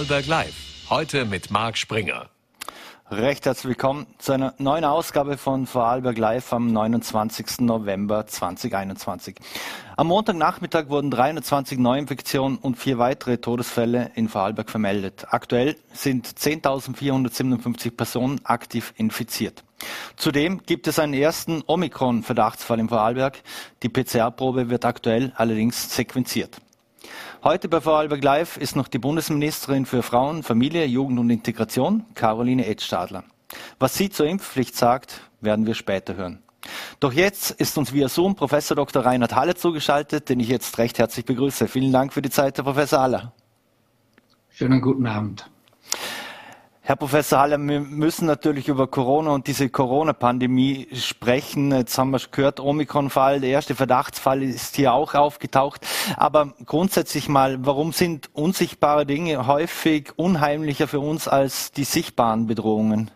Vorarlberg Live. Heute mit Marc Springer. Recht herzlich willkommen zu einer neuen Ausgabe von Vorarlberg Live am 29. November 2021. Am Montagnachmittag wurden 320 Neuinfektionen und vier weitere Todesfälle in Vorarlberg vermeldet. Aktuell sind 10.457 Personen aktiv infiziert. Zudem gibt es einen ersten Omikron-Verdachtsfall in Vorarlberg. Die PCR-Probe wird aktuell allerdings sequenziert. Heute bei Vorarlberg Live ist noch die Bundesministerin für Frauen, Familie, Jugend und Integration, Caroline Edstadler. Was sie zur Impfpflicht sagt, werden wir später hören. Doch jetzt ist uns via Zoom Professor Dr. Reinhard Halle zugeschaltet, den ich jetzt recht herzlich begrüße. Vielen Dank für die Zeit, Herr Professor Haller. Schönen guten Abend. Herr Professor Haller, wir müssen natürlich über Corona und diese Corona-Pandemie sprechen. Jetzt haben wir gehört, Omikron-Fall, der erste Verdachtsfall ist hier auch aufgetaucht. Aber grundsätzlich mal, warum sind unsichtbare Dinge häufig unheimlicher für uns als die sichtbaren Bedrohungen?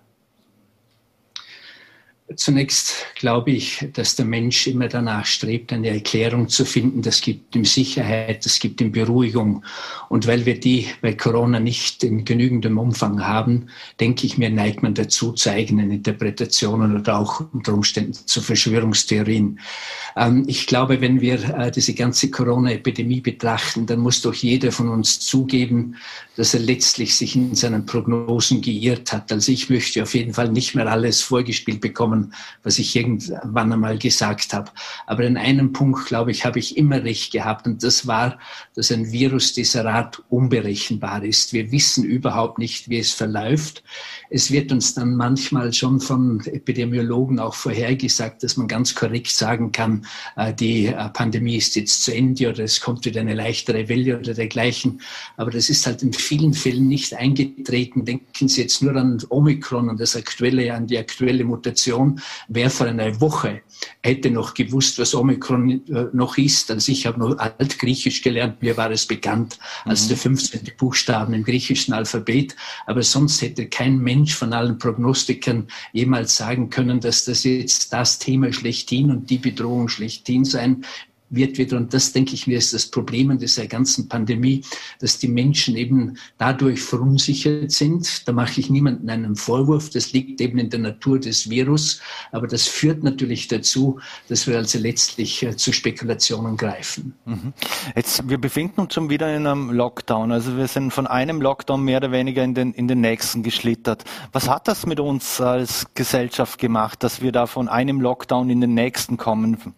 Zunächst glaube ich, dass der Mensch immer danach strebt, eine Erklärung zu finden. Das gibt ihm Sicherheit, das gibt ihm Beruhigung. Und weil wir die bei Corona nicht in genügendem Umfang haben, denke ich mir, neigt man dazu zu eigenen Interpretationen oder auch unter Umständen zu Verschwörungstheorien. Ähm, ich glaube, wenn wir äh, diese ganze Corona-Epidemie betrachten, dann muss doch jeder von uns zugeben, dass er letztlich sich in seinen Prognosen geirrt hat. Also ich möchte auf jeden Fall nicht mehr alles vorgespielt bekommen kommen, was ich irgendwann einmal gesagt habe. Aber in einem Punkt, glaube ich, habe ich immer recht gehabt. Und das war, dass ein Virus dieser Art unberechenbar ist. Wir wissen überhaupt nicht, wie es verläuft. Es wird uns dann manchmal schon von Epidemiologen auch vorhergesagt, dass man ganz korrekt sagen kann, äh, die äh, Pandemie ist jetzt zu Ende oder es kommt wieder eine leichtere Welle oder dergleichen. Aber das ist halt in vielen Fällen nicht eingetreten. Denken Sie jetzt nur an Omikron und das aktuelle, an die aktuelle Mutation. Wer vor einer Woche hätte noch gewusst, was Omikron äh, noch ist. Also ich habe noch Altgriechisch gelernt, mir war es bekannt als mhm. der 15. Buchstaben im griechischen Alphabet. Aber sonst hätte kein Mensch Mensch von allen Prognostikern jemals sagen können, dass das jetzt das Thema schlechthin und die Bedrohung schlechthin sein wird wieder. Und das, denke ich mir, ist das Problem in dieser ganzen Pandemie, dass die Menschen eben dadurch verunsichert sind. Da mache ich niemandem einen Vorwurf. Das liegt eben in der Natur des Virus. Aber das führt natürlich dazu, dass wir also letztlich äh, zu Spekulationen greifen. Mhm. Jetzt, wir befinden uns schon wieder in einem Lockdown. Also wir sind von einem Lockdown mehr oder weniger in den, in den nächsten geschlittert. Was hat das mit uns als Gesellschaft gemacht, dass wir da von einem Lockdown in den nächsten kommen?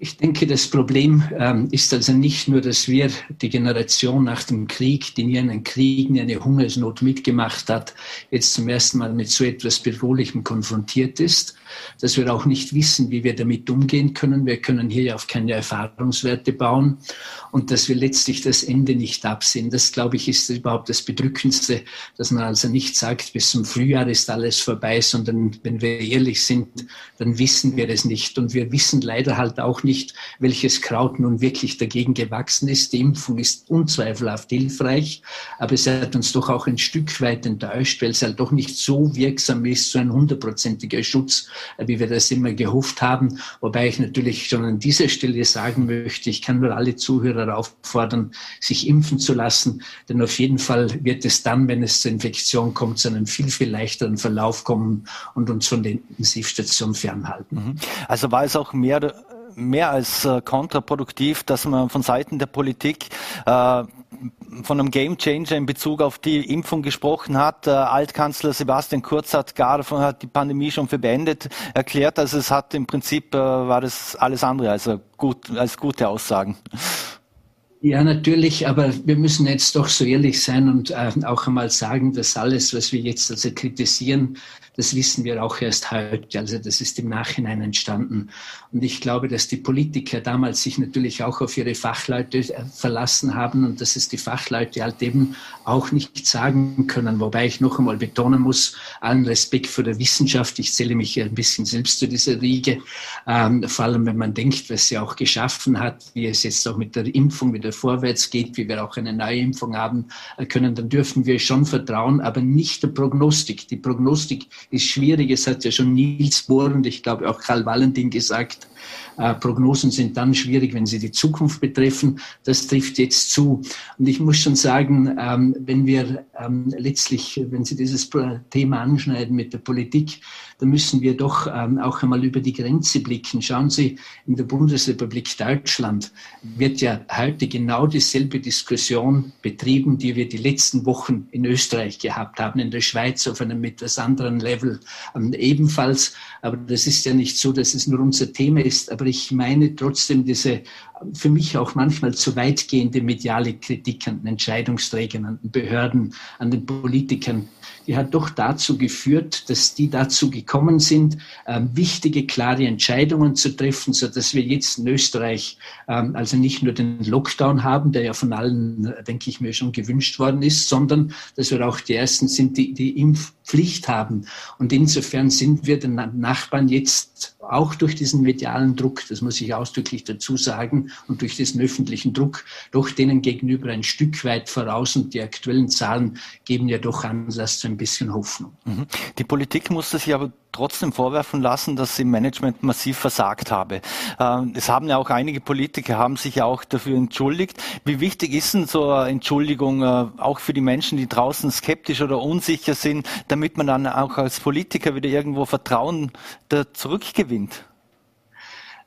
Ich denke, das Problem ähm, ist also nicht nur, dass wir die Generation nach dem Krieg, die nie einen Krieg, nie eine Hungersnot mitgemacht hat, jetzt zum ersten Mal mit so etwas Bedrohlichem konfrontiert ist, dass wir auch nicht wissen, wie wir damit umgehen können. Wir können hier ja auf keine Erfahrungswerte bauen und dass wir letztlich das Ende nicht absehen. Das, glaube ich, ist überhaupt das Bedrückendste, dass man also nicht sagt, bis zum Frühjahr ist alles vorbei, sondern wenn wir ehrlich sind, dann wissen wir es nicht. Und wir wissen leider halt auch nicht, nicht, welches Kraut nun wirklich dagegen gewachsen ist. Die Impfung ist unzweifelhaft hilfreich, aber es hat uns doch auch ein Stück weit enttäuscht, weil es halt doch nicht so wirksam ist, so ein hundertprozentiger Schutz, wie wir das immer gehofft haben. Wobei ich natürlich schon an dieser Stelle sagen möchte, ich kann nur alle Zuhörer auffordern, sich impfen zu lassen, denn auf jeden Fall wird es dann, wenn es zur Infektion kommt, zu einem viel, viel leichteren Verlauf kommen und uns von der Intensivstation fernhalten. Mhm. Also war es auch mehr mehr als äh, kontraproduktiv, dass man von Seiten der Politik äh, von einem Gamechanger in Bezug auf die Impfung gesprochen hat. Äh, Altkanzler Sebastian Kurz hat gar hat die Pandemie schon für beendet erklärt. Also es hat im Prinzip äh, war das alles andere als, gut, als gute Aussagen. Ja, natürlich, aber wir müssen jetzt doch so ehrlich sein und äh, auch einmal sagen, dass alles, was wir jetzt also kritisieren, das wissen wir auch erst heute. Also das ist im Nachhinein entstanden. Und ich glaube, dass die Politiker damals sich natürlich auch auf ihre Fachleute äh, verlassen haben und dass es die Fachleute halt eben auch nicht sagen können. Wobei ich noch einmal betonen muss, allen Respekt für die Wissenschaft. Ich zähle mich ein bisschen selbst zu dieser Riege. Ähm, vor allem, wenn man denkt, was sie auch geschaffen hat, wie es jetzt auch mit der Impfung wieder vorwärts geht, wie wir auch eine neue Impfung haben können, dann dürfen wir schon vertrauen, aber nicht der Prognostik. Die Prognostik ist schwierig. Es hat ja schon Niels Bohr und ich glaube auch Karl Valentin gesagt, äh, Prognosen sind dann schwierig, wenn sie die Zukunft betreffen. Das trifft jetzt zu. Und ich muss schon sagen, ähm, wenn wir ähm, letztlich, wenn Sie dieses Thema anschneiden mit der Politik, dann müssen wir doch ähm, auch einmal über die Grenze blicken. Schauen Sie, in der Bundesrepublik Deutschland wird ja heute genau dieselbe Diskussion betrieben, die wir die letzten Wochen in Österreich gehabt haben, in der Schweiz auf einem etwas anderen Level ähm, ebenfalls. Aber das ist ja nicht so, dass es nur unser Thema ist. Aber ich meine trotzdem diese für mich auch manchmal zu weitgehende mediale Kritik an den Entscheidungsträgern, an den Behörden, an den Politikern, die hat doch dazu geführt, dass die dazu gekommen sind, ähm, wichtige, klare Entscheidungen zu treffen, so dass wir jetzt in Österreich ähm, also nicht nur den Lockdown haben, der ja von allen, denke ich mir, schon gewünscht worden ist, sondern dass wir auch die Ersten sind, die die Impfpflicht haben. Und insofern sind wir den Nachbarn jetzt auch durch diesen medialen Druck, das muss ich ausdrücklich dazu sagen, und durch diesen öffentlichen Druck doch denen gegenüber ein Stück weit voraus. Und die aktuellen Zahlen geben ja doch Anlass zu ein bisschen Hoffnung. Mhm. Die Politik musste sich aber trotzdem vorwerfen lassen, dass sie im Management massiv versagt habe. Ähm, es haben ja auch einige Politiker haben sich ja auch dafür entschuldigt. Wie wichtig ist denn so eine Entschuldigung äh, auch für die Menschen, die draußen skeptisch oder unsicher sind, damit man dann auch als Politiker wieder irgendwo Vertrauen zurückgewinnt?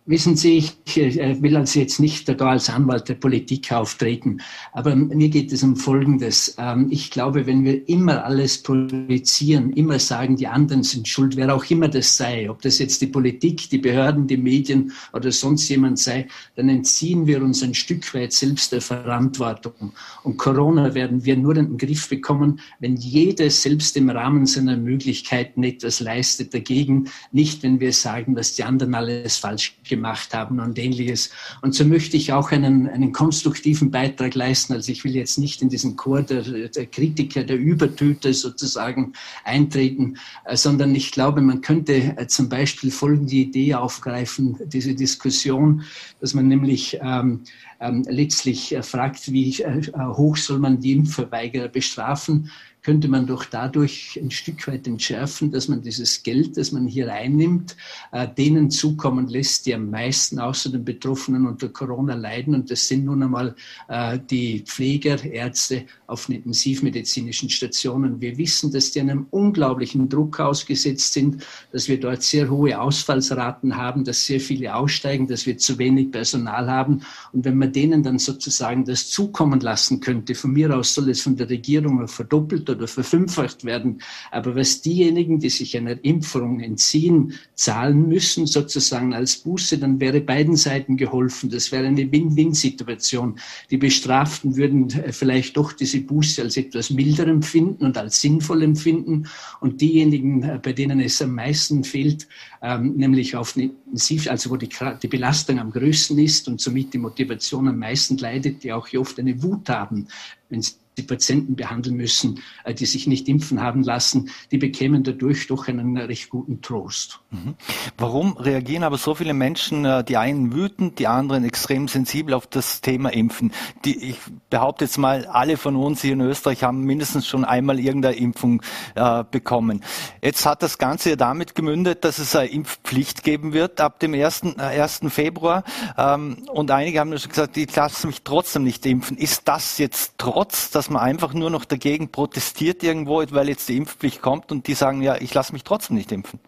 Wissen Sie, ich äh, will also jetzt nicht da als Anwalt der Politik auftreten, aber mir geht es um Folgendes. Ähm, ich glaube, wenn wir immer alles projizieren, immer sagen, die anderen sind schuld, wer auch immer das sei, ob das jetzt die Politik, die Behörden, die Medien oder sonst jemand sei, dann entziehen wir uns ein Stück weit selbst der Verantwortung. Und Corona werden wir nur in den Griff bekommen, wenn jeder selbst im Rahmen seiner Möglichkeiten etwas leistet dagegen, nicht wenn wir sagen, dass die anderen alles falsch gemacht haben und ähnliches. Und so möchte ich auch einen, einen konstruktiven Beitrag leisten. Also ich will jetzt nicht in diesen Chor der, der Kritiker, der Übertöter sozusagen eintreten, äh, sondern ich glaube, man könnte äh, zum Beispiel folgende Idee aufgreifen, diese Diskussion, dass man nämlich ähm, ähm, letztlich äh, fragt, wie äh, hoch soll man die Impfverweigerer bestrafen könnte man doch dadurch ein Stück weit entschärfen, dass man dieses Geld, das man hier einnimmt, äh, denen zukommen lässt, die am meisten außer den Betroffenen unter Corona leiden. Und das sind nun einmal äh, die Pfleger, Ärzte auf intensivmedizinischen Stationen. Wir wissen, dass die einem unglaublichen Druck ausgesetzt sind, dass wir dort sehr hohe Ausfallsraten haben, dass sehr viele aussteigen, dass wir zu wenig Personal haben. Und wenn man denen dann sozusagen das zukommen lassen könnte, von mir aus soll es von der Regierung verdoppelt oder verfünffacht werden. Aber was diejenigen, die sich einer Impfung entziehen, zahlen müssen, sozusagen als Buße, dann wäre beiden Seiten geholfen. Das wäre eine Win-Win-Situation. Die Bestraften würden äh, vielleicht doch diese Buße als etwas milder empfinden und als sinnvoll empfinden. Und diejenigen, äh, bei denen es am meisten fehlt, ähm, nämlich auf Intensiv, also wo die, Belastung am größten ist und somit die Motivation am meisten leidet, die auch oft eine Wut haben, wenn sie die Patienten behandeln müssen, äh, die sich nicht impfen haben lassen, die bekämen dadurch doch einen recht guten Trost. Mhm. Warum reagieren aber so viele Menschen, äh, die einen wütend, die anderen extrem sensibel auf das Thema Impfen? Die, ich behaupte jetzt mal, alle von uns hier in Österreich haben mindestens schon einmal irgendeine Impfung äh, bekommen. Jetzt hat das Ganze ja damit gemündet, dass es eine Impfpflicht geben wird ab dem 1. Äh, 1. Februar. Ähm, und einige haben schon gesagt, ich lasse mich trotzdem nicht impfen. Ist das jetzt trotz, dass man einfach nur noch dagegen protestiert irgendwo, weil jetzt die Impfpflicht kommt und die sagen, ja, ich lasse mich trotzdem nicht impfen?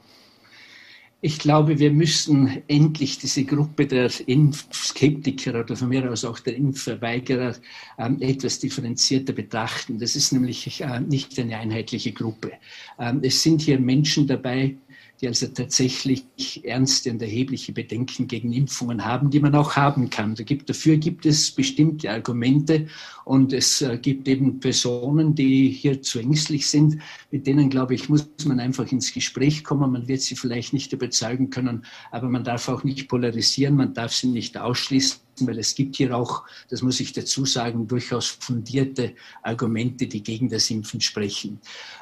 Ich glaube, wir müssen endlich diese Gruppe der Impfskeptiker oder von mir aus auch der Impfverweigerer ähm, etwas differenzierter betrachten. Das ist nämlich äh, nicht eine einheitliche Gruppe. Ähm, es sind hier Menschen dabei, die also tatsächlich ernste und erhebliche Bedenken gegen Impfungen haben, die man auch haben kann. Da gibt, dafür gibt es bestimmte Argumente und es äh, gibt eben Personen, die hier zu ängstlich sind. Mit denen, glaube ich, muss man einfach ins Gespräch kommen. Man wird sie vielleicht nicht überzeugen können, aber man darf auch nicht polarisieren, man darf sie nicht ausschließen weil es gibt hier auch, das muss ich dazu sagen, durchaus fundierte Argumente, die gegen das Impfen sprechen.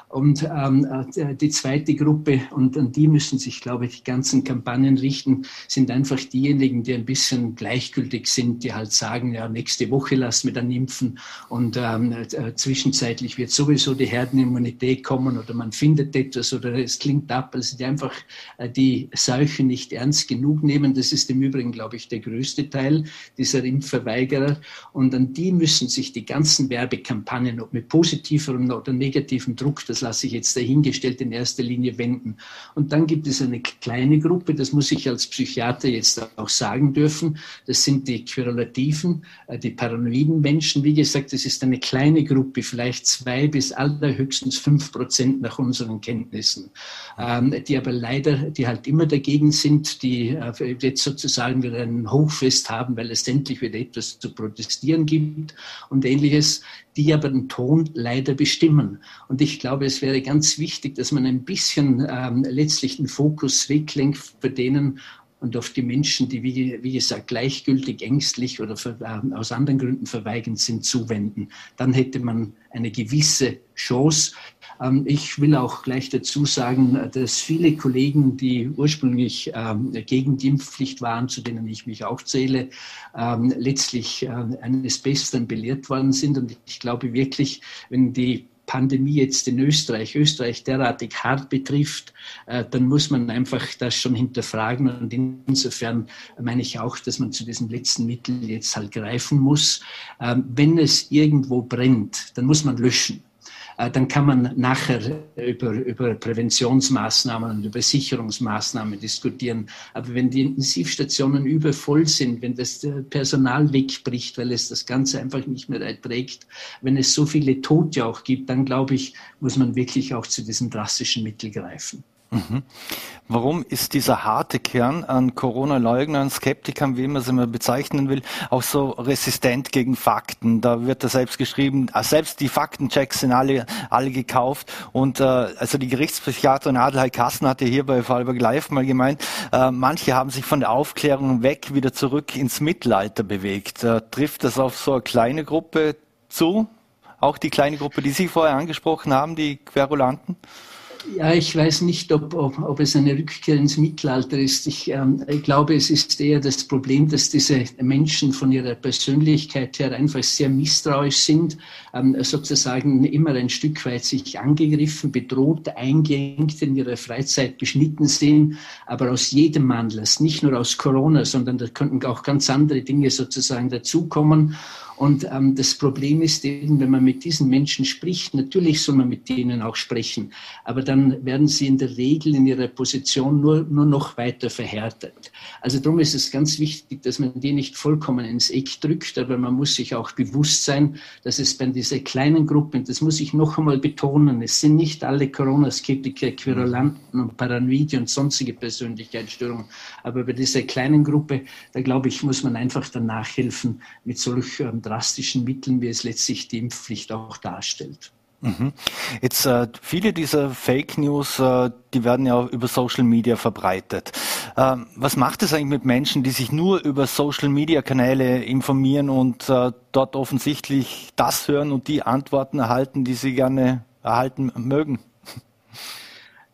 Und ähm, äh, die zweite Gruppe, und an die müssen sich, glaube ich, die ganzen Kampagnen richten, sind einfach diejenigen, die ein bisschen gleichgültig sind, die halt sagen, ja, nächste Woche lassen wir dann impfen und ähm, äh, zwischenzeitlich wird sowieso die Herdenimmunität kommen oder man findet etwas oder es klingt ab, also die einfach äh, die Seuche nicht ernst genug nehmen. Das ist im Übrigen, glaube ich, der größte Teil dieser Impfverweigerer. Und an die müssen sich die ganzen Werbekampagnen, ob mit positivem oder negativem Druck, das lasse ich jetzt dahingestellt, in erster Linie wenden. Und dann gibt es eine kleine Gruppe, das muss ich als Psychiater jetzt auch sagen dürfen, das sind die Querulativen, äh, die paranoiden Menschen. Wie gesagt, das ist eine kleine Gruppe, vielleicht zwei bis allerhöchstens fünf Prozent nach unseren Kenntnissen, ähm, die aber leider, die halt immer dagegen sind, die äh, jetzt sozusagen wieder ein Hochfest haben, weil es endlich wieder etwas zu protestieren gibt und ähnliches die aber den Ton leider bestimmen. Und ich glaube, es wäre ganz wichtig, dass man ein bisschen ähm, letztlich den Fokus weglenkt für denen und auf die Menschen, die, wie, wie gesagt, gleichgültig, ängstlich oder für, äh, aus anderen Gründen verweigend sind, zuwenden. Dann hätte man eine gewisse Chance. Ähm, ich will auch gleich dazu sagen, dass viele Kollegen, die ursprünglich ähm, gegen die Impfpflicht waren, zu denen ich mich auch zähle, ähm, letztlich äh, eines Besseren belehrt worden sind. Und ich glaube wirklich, wenn die Pandemie jetzt in Österreich, Österreich derartig hart betrifft, äh, dann muss man einfach das schon hinterfragen. Und insofern meine ich auch, dass man zu diesem letzten Mittel jetzt halt greifen muss. wenn es irgendwo brennt, dann muss man löschen. Äh, dann kann man nachher über, über Präventionsmaßnahmen und über Sicherungsmaßnahmen diskutieren. Aber wenn die Intensivstationen übervoll sind, wenn das Personal wegbricht, weil es das Ganze einfach nicht mehr erträgt, wenn es so viele Tote auch gibt, dann glaube ich, muss man wirklich auch zu diesem drastischen Mittel greifen. Mhm. Warum ist dieser harte Kern an Corona-Leugnern, Skeptikern, wie man sie mal bezeichnen will, auch so resistent gegen Fakten? Da wird da selbst geschrieben, ah, selbst die Faktenchecks sind alle, alle gekauft. Und äh, also die Gerichtspsychiaterin Adelheid Kassen hatte hier bei Fallberg Live mal gemeint, äh, manche haben sich von der Aufklärung weg wieder zurück ins Mittelalter bewegt. Äh, trifft das auf so eine kleine Gruppe zu? Auch die kleine Gruppe, die Sie vorher angesprochen haben, die Querulanten? Ja, ich weiß nicht, ob, ob, ob es eine Rückkehr ins Mittelalter ist. Ich, ähm, ich glaube, es ist eher das Problem, dass diese Menschen von ihrer Persönlichkeit her einfach sehr misstrauisch sind, ähm, sozusagen immer ein Stück weit sich angegriffen, bedroht, eingeengt in ihrer Freizeit beschnitten sehen, aber aus jedem Anlass, nicht nur aus Corona, sondern da könnten auch ganz andere Dinge sozusagen dazukommen. Und ähm, das Problem ist eben, wenn man mit diesen Menschen spricht, natürlich soll man mit denen auch sprechen, aber dann werden sie in der Regel in ihrer Position nur, nur noch weiter verhärtet. Also darum ist es ganz wichtig, dass man die nicht vollkommen ins Eck drückt, aber man muss sich auch bewusst sein, dass es bei dieser kleinen Gruppe, das muss ich noch einmal betonen, es sind nicht alle Corona-Skeptiker, Querulanten und Paranoide und sonstige Persönlichkeitsstörungen, aber bei dieser kleinen Gruppe, da glaube ich, muss man einfach danach helfen mit solch ähm, drastischen Mitteln, wie es letztlich die Impfpflicht auch darstellt. Mhm. Jetzt äh, viele dieser Fake News, äh, die werden ja über Social Media verbreitet. Ähm, was macht es eigentlich mit Menschen, die sich nur über Social Media Kanäle informieren und äh, dort offensichtlich das hören und die Antworten erhalten, die sie gerne erhalten mögen?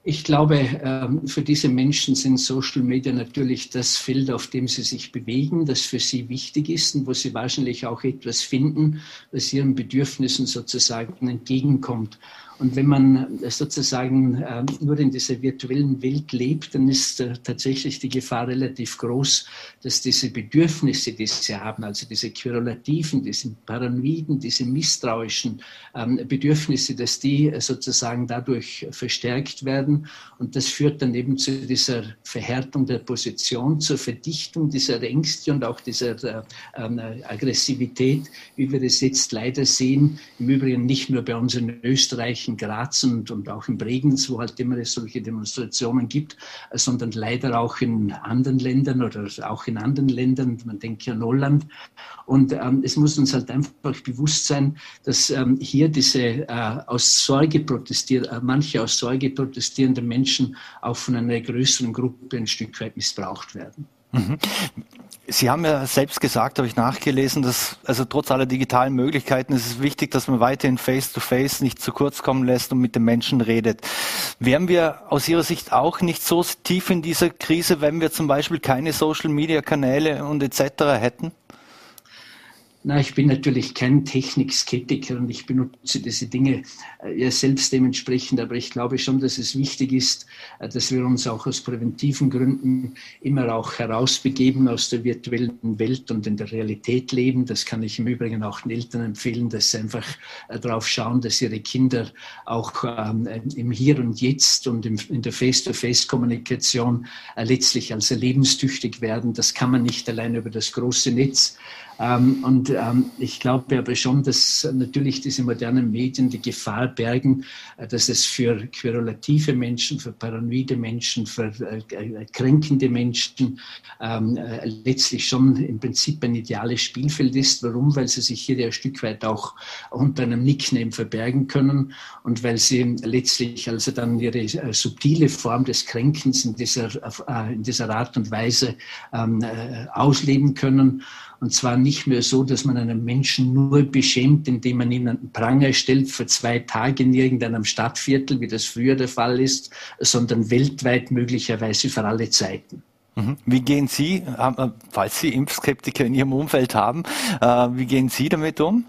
Ich glaube, ähm, für diese Menschen sind Social Media natürlich das Feld, auf dem sie sich bewegen, das für sie wichtig ist und wo sie wahrscheinlich auch etwas finden, das ihren Bedürfnissen sozusagen entgegenkommt. Und wenn man sozusagen äh, nur in dieser virtuellen Welt lebt, dann ist äh, tatsächlich die Gefahr relativ groß, dass diese Bedürfnisse, die sie haben, also diese querulativen, diese paranoiden, diese misstrauischen ähm, Bedürfnisse, dass die sozusagen dadurch verstärkt werden. Und das führt dann eben zu dieser Verhärtung der Position, zur Verdichtung dieser Ängste und auch dieser äh, ähm, Aggressivität, wie wir das jetzt leider sehen. Im Übrigen nicht nur bei uns in Österreich, in Graz und, und auch in Bregenz, wo halt immer solche Demonstrationen gibt, sondern leider auch in anderen Ländern oder auch in anderen Ländern, man denkt an Holland. Und ähm, es muss uns halt einfach bewusst sein, dass ähm, hier diese äh, aus Sorge protestieren, äh, manche aus Sorge protestierende Menschen auch von einer größeren Gruppe ein Stück weit missbraucht werden. Mhm. Sie haben ja selbst gesagt, habe ich nachgelesen, dass also trotz aller digitalen Möglichkeiten ist es wichtig, dass man weiterhin face-to-face -face nicht zu kurz kommen lässt und mit den Menschen redet. Wären wir aus Ihrer Sicht auch nicht so tief in dieser Krise, wenn wir zum Beispiel keine Social-Media-Kanäle und etc. hätten? Na, ich bin natürlich kein Technikskeptiker und ich benutze diese Dinge äh, ja selbst dementsprechend, aber ich glaube schon, dass es wichtig ist, äh, dass wir uns auch aus präventiven Gründen immer auch herausbegeben aus der virtuellen Welt und in der Realität leben. Das kann ich im Übrigen auch den Eltern empfehlen, dass sie einfach äh, darauf schauen, dass ihre Kinder auch ähm, im Hier und Jetzt und in der Face-to-Face-Kommunikation letztlich als lebenstüchtig werden. Das kann man nicht allein über das große Netz. Ähm, und ähm, ich glaube aber schon, dass natürlich diese modernen Medien die Gefahr bergen, äh, dass es für querulative Menschen, für paranoide Menschen, für äh, äh, kränkende Menschen ähm, äh, letztlich schon im Prinzip ein ideales Spielfeld ist. Warum? Weil sie sich hier ein Stück weit auch unter einem Nickname verbergen können und weil sie letztlich also dann ihre äh, subtile Form des Kränkens in dieser, äh, in dieser Art und Weise ähm, ausleben können. Und zwar nicht mehr so, dass man einen Menschen nur beschämt, indem man ihn an den Pranger stellt für zwei Tage in irgendeinem Stadtviertel, wie das früher der Fall ist, sondern weltweit möglicherweise für alle Zeiten. Mhm. Wie gehen Sie, äh, falls Sie Impfskeptiker in Ihrem Umfeld haben, äh, wie gehen Sie damit um?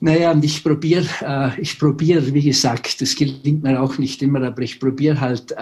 Naja, und ich probiere, äh, ich probiere, wie gesagt, das gelingt mir auch nicht immer, aber ich probiere halt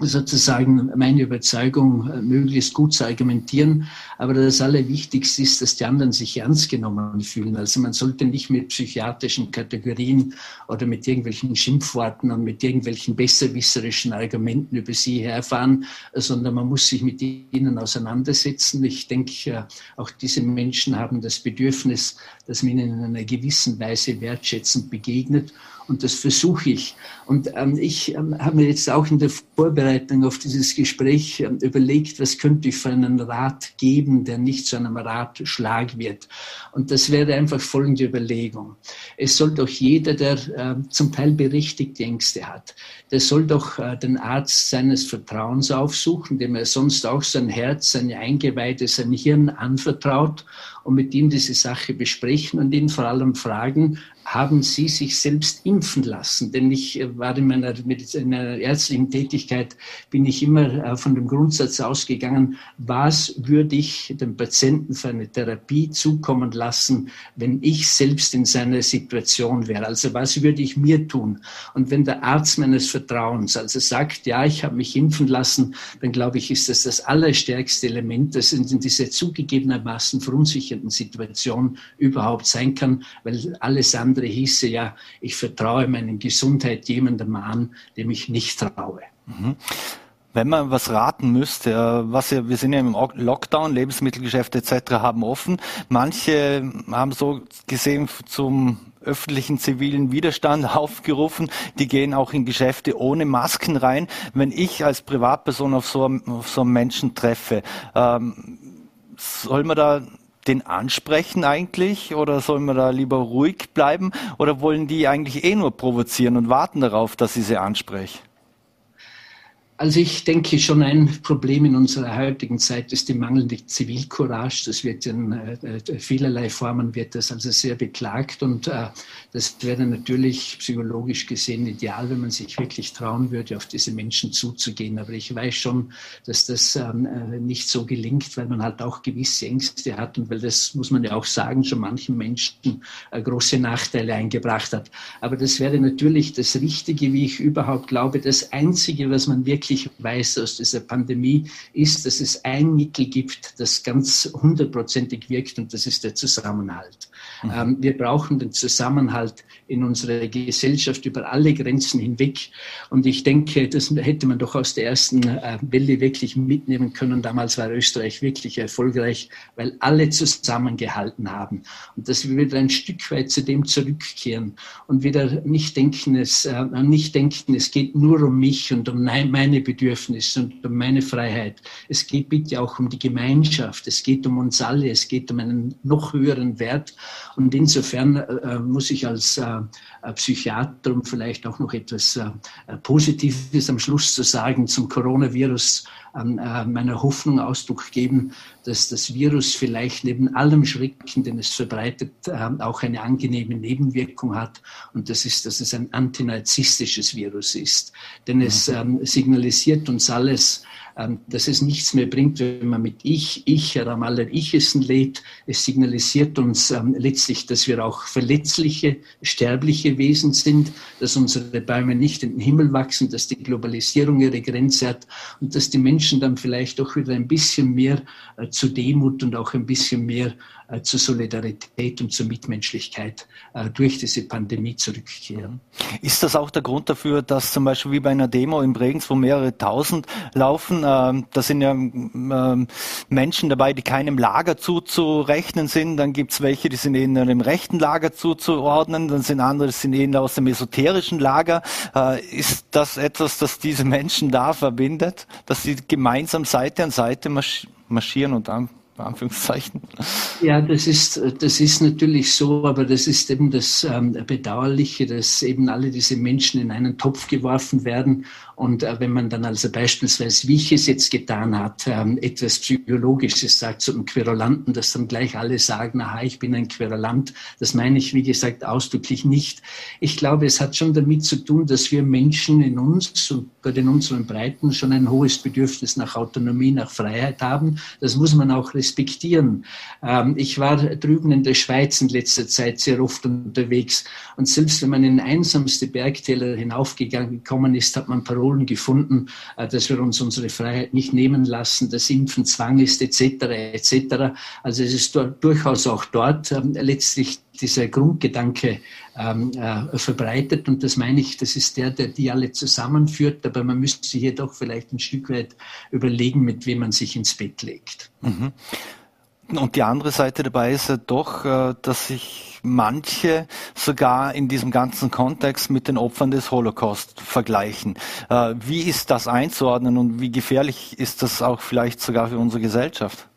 sozusagen meine Überzeugung äh, möglichst gut zu argumentieren. Aber das Allerwichtigste ist, dass die anderen sich ernst genommen fühlen. Also man sollte nicht mit psychiatrischen Kategorien oder mit irgendwelchen Schimpfworten und mit irgendwelchen besserwisserischen Argumenten über sie herfahren, sondern man muss sich mit ihnen auseinandersetzen. Ich denke, äh, auch diese Menschen haben das Bedürfnis, dass man ihnen in einer gewissen Weise wertschätzend begegnet und das versuche ich. Und ähm, ich ähm, habe mir jetzt auch in der Vorbereitung auf dieses Gespräch ähm, überlegt, was könnte ich für einen Rat geben, der nicht zu einem Ratschlag wird. Und das wäre einfach folgende Überlegung. Es soll doch jeder, der äh, zum Teil berechtigte Ängste hat, der soll doch äh, den Arzt seines Vertrauens aufsuchen, dem er sonst auch sein Herz, seine Eingeweide, sein Hirn anvertraut und mit ihm diese Sache besprechen und ihn vor allem fragen, haben Sie sich selbst impfen lassen? Denn ich äh, war in meiner, in meiner ärztlichen Tätigkeit, bin ich immer äh, von dem Grundsatz ausgegangen, was würde ich dem Patienten für eine Therapie zukommen lassen, wenn ich selbst in seiner Situation wäre? Also was würde ich mir tun? Und wenn der Arzt meines Vertrauens also sagt, ja, ich habe mich impfen lassen, dann glaube ich, ist das das allerstärkste Element, das in dieser zugegebenermaßen verunsichernden Situation überhaupt sein kann, weil alles andere hieße ja, ich vertraue meiner Gesundheit jemandem an, dem ich nicht traue. Mhm. Wenn man was raten müsste, was ja, wir sind ja im Lockdown, Lebensmittelgeschäfte etc. haben offen. Manche haben so gesehen zum öffentlichen zivilen Widerstand aufgerufen. Die gehen auch in Geschäfte ohne Masken rein. Wenn ich als Privatperson auf so, auf so einen Menschen treffe, ähm, soll man da den ansprechen eigentlich oder sollen wir da lieber ruhig bleiben oder wollen die eigentlich eh nur provozieren und warten darauf, dass sie sie ansprechen? Also ich denke schon ein Problem in unserer heutigen Zeit ist die mangelnde Zivilcourage. Das wird in äh, äh, vielerlei Formen wird das also sehr beklagt und äh, das wäre natürlich psychologisch gesehen ideal, wenn man sich wirklich trauen würde, auf diese Menschen zuzugehen. Aber ich weiß schon, dass das ähm, äh, nicht so gelingt, weil man halt auch gewisse Ängste hat und weil das, muss man ja auch sagen, schon manchen Menschen große Nachteile eingebracht hat. Aber das wäre natürlich das Richtige, wie ich überhaupt glaube, das Einzige, was man wirklich wirklich weiß aus dieser Pandemie, ist, dass es ein Mittel gibt, das ganz hundertprozentig wirkt und das ist der Zusammenhalt. Mhm. Ähm, wir brauchen den Zusammenhalt in unserer Gesellschaft über alle Grenzen hinweg und ich denke, das hätte man doch aus der ersten äh, Welle wirklich mitnehmen können. Damals war Österreich wirklich erfolgreich, weil alle zusammengehalten haben und dass wir wieder ein Stück weit zu dem zurückkehren und wieder nicht denken, es, äh, nicht denken, es geht nur um mich und um meine meine Bedürfnisse und um meine Freiheit. Es geht bitte auch um die Gemeinschaft. Es geht um uns alle. Es geht um einen noch höheren Wert. Und insofern äh, muss ich als äh, Psychiater, um vielleicht auch noch etwas äh, Positives am Schluss zu sagen zum Coronavirus, an äh, meiner Hoffnung Ausdruck geben, dass das Virus vielleicht neben allem Schrecken, den es verbreitet, äh, auch eine angenehme Nebenwirkung hat. Und das ist, dass es ein antinarzistisches Virus ist. Denn es mhm. Ähm, signalisiert uns alles, ähm, dass es nichts mehr bringt, wenn man mit Ich, Ich, Ramallah, Ichessen lebt. Es signalisiert uns ähm, letztlich, dass wir auch verletzliche, sterbliche Wesen sind, dass unsere Bäume nicht in den Himmel wachsen, dass die Globalisierung ihre Grenze hat und dass die Menschen dann vielleicht auch wieder ein bisschen mehr äh, zu Demut und auch ein bisschen mehr äh, zur Solidarität und zur Mitmenschlichkeit äh, durch diese Pandemie zurückkehren. Ist das auch der Grund dafür, dass zum Beispiel wie bei einer Demo in Bregenz, wo mehrere tausend laufen, äh, da sind ja äh, Menschen dabei, die keinem Lager zuzurechnen sind, dann gibt es welche, die sind eher dem rechten Lager zuzuordnen, dann sind andere, die sind eher aus dem esoterischen Lager. Äh, ist das etwas, das diese Menschen da verbindet, dass sie gemeinsam Seite an Seite marschieren und dann Anführungszeichen. Ja, das ist, das ist natürlich so, aber das ist eben das ähm, Bedauerliche, dass eben alle diese Menschen in einen Topf geworfen werden und äh, wenn man dann also beispielsweise, wie ich es jetzt getan hat, ähm, etwas Psychologisches sagt zu einem Querulanten, dass dann gleich alle sagen, aha, ich bin ein Querulant, das meine ich, wie gesagt, ausdrücklich nicht. Ich glaube, es hat schon damit zu tun, dass wir Menschen in uns und gerade in unseren Breiten schon ein hohes Bedürfnis nach Autonomie, nach Freiheit haben. Das muss man auch respektieren. Ähm, ich war drüben in der Schweiz in letzter Zeit sehr oft unterwegs und selbst wenn man in einsamste Bergtäler hinaufgekommen ist, hat man Parolen Parolen gefunden, äh, dass wir uns unsere Freiheit nicht nehmen lassen, dass Impfen Zwang ist, etc. etc. Also es ist durchaus auch dort ähm, letztlich dieser Grundgedanke ähm, äh, verbreitet. Und das meine ich, das ist der, der die alle zusammenführt. Aber man müsste sich jedoch vielleicht ein Stück weit überlegen, mit wem man sich ins Bett legt. Mhm. Und die andere Seite dabei ist ja doch, äh, dass sich manche sogar in diesem ganzen Kontext mit den Opfern des Holocaust vergleichen. Äh, wie ist das einzuordnen und wie gefährlich ist das auch vielleicht sogar für unsere Gesellschaft?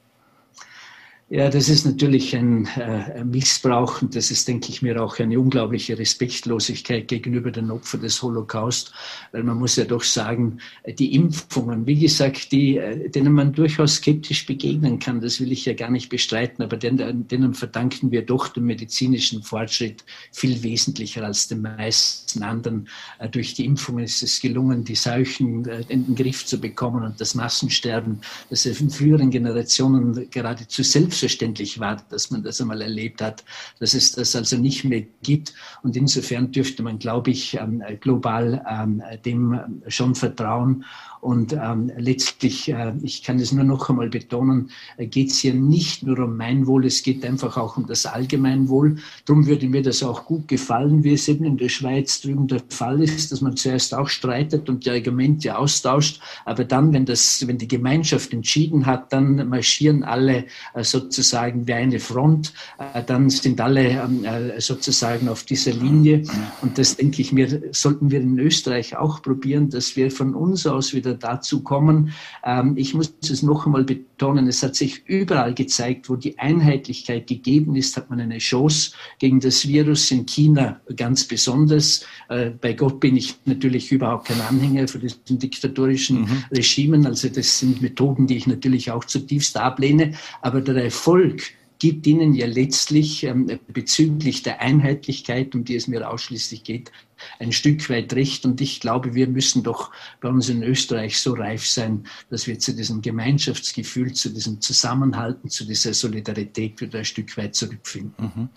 Ja, das ist natürlich ein äh, Missbrauch und das ist, denke ich mir, auch eine unglaubliche Respektlosigkeit gegenüber den Opfern des Holocaust, weil man muss ja doch sagen, die Impfungen, wie gesagt, die, äh, denen man durchaus skeptisch begegnen kann, das will ich ja gar nicht bestreiten, aber denen, denen verdanken wir doch den medizinischen Fortschritt viel wesentlicher als den meisten anderen. Äh, durch die Impfungen ist es gelungen, die Seuchen äh, in den Griff zu bekommen und das Massensterben, das in früheren Generationen geradezu selbst selbstverständlich war, dass man das einmal erlebt hat, dass es das also nicht mehr gibt. Und insofern dürfte man, glaube ich, ähm, global ähm, dem schon vertrauen und ähm, letztlich, äh, ich kann es nur noch einmal betonen, äh, geht es hier nicht nur um mein Wohl, es geht einfach auch um das Allgemeinwohl. Darum würde mir das auch gut gefallen, wie es eben in der Schweiz drüben der Fall ist, dass man zuerst auch streitet und die Argumente austauscht, aber dann, wenn, das, wenn die Gemeinschaft entschieden hat, dann marschieren alle äh, sozusagen wie eine Front, äh, dann sind alle ähm, äh, sozusagen auf dieser Linie. Und das denke ich mir, sollten wir in Österreich auch probieren, dass wir von uns aus wieder dazu kommen. Ähm, ich muss es noch einmal betonen, es hat sich überall gezeigt, wo die Einheitlichkeit gegeben ist, hat man eine Chance gegen das Virus in China ganz besonders. Äh, bei Gott bin ich natürlich überhaupt kein Anhänger für diesen diktatorischen mhm. Regimen. Also das sind Methoden, die ich natürlich auch zutiefst ablehne. Aber der Erfolg, gibt ihnen ja letztlich ähm, bezüglich der Einheitlichkeit, um die es mir ausschließlich geht, ein Stück weit recht. Und ich glaube, wir müssen doch bei uns in Österreich so reif sein, dass wir zu diesem Gemeinschaftsgefühl, zu diesem Zusammenhalten, zu dieser Solidarität wieder ein Stück weit zurückfinden. Mhm.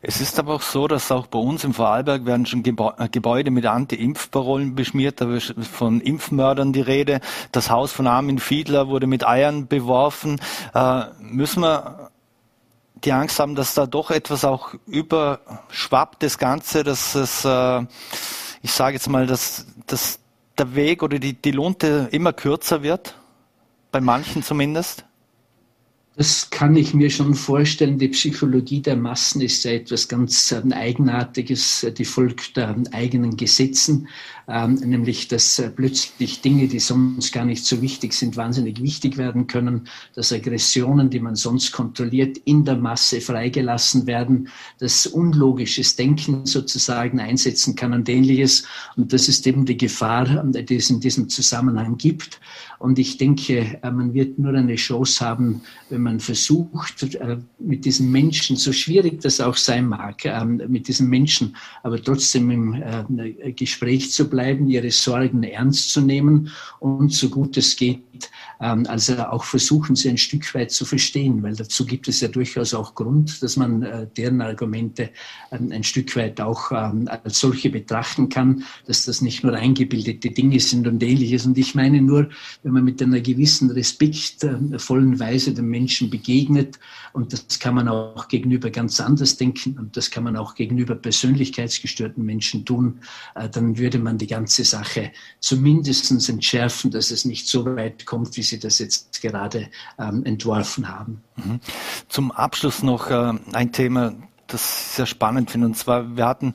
Es ist aber auch so, dass auch bei uns im Vorarlberg werden schon äh, Gebäude mit Anti-Impf-Parolen beschmiert. Da ist von Impfmördern die Rede. Das Haus von Armin Fiedler wurde mit Eiern beworfen. Äh, müssen wir die Angst haben, dass da doch etwas auch überschwappt, das Ganze, dass es, äh, ich sage jetzt mal, dass, dass der Weg oder die, die Lunte immer kürzer wird, bei manchen zumindest? Das kann ich mir schon vorstellen. Die Psychologie der Massen ist ja etwas ganz ähm, Eigenartiges, die folgt äh, eigenen Gesetzen, ähm, nämlich dass äh, plötzlich Dinge, die sonst gar nicht so wichtig sind, wahnsinnig wichtig werden können, dass Aggressionen, die man sonst kontrolliert, in der Masse freigelassen werden, dass unlogisches Denken sozusagen einsetzen kann und ähnliches. Und das ist eben die Gefahr, ähm, die es in diesem Zusammenhang gibt. Und ich denke, äh, man wird nur eine Chance haben, wenn man versucht, äh, mit diesen Menschen, so schwierig das auch sein mag, ähm, mit diesen Menschen aber trotzdem im äh, Gespräch zu bleiben, ihre Sorgen ernst zu nehmen und so gut es geht, also auch versuchen, sie ein Stück weit zu verstehen, weil dazu gibt es ja durchaus auch Grund, dass man äh, deren Argumente ähm, ein Stück weit auch ähm, als solche betrachten kann, dass das nicht nur eingebildete Dinge sind und ähnliches. Und ich meine nur, wenn man mit einer gewissen respektvollen Weise den Menschen begegnet, und das kann man auch gegenüber ganz anders denken und das kann man auch gegenüber persönlichkeitsgestörten Menschen tun, äh, dann würde man die ganze Sache zumindest entschärfen, dass es nicht so weit kommt, wie Sie das jetzt gerade ähm, entworfen haben. Mhm. Zum Abschluss noch äh, ein Thema, das ich sehr spannend finde. Und zwar, wir hatten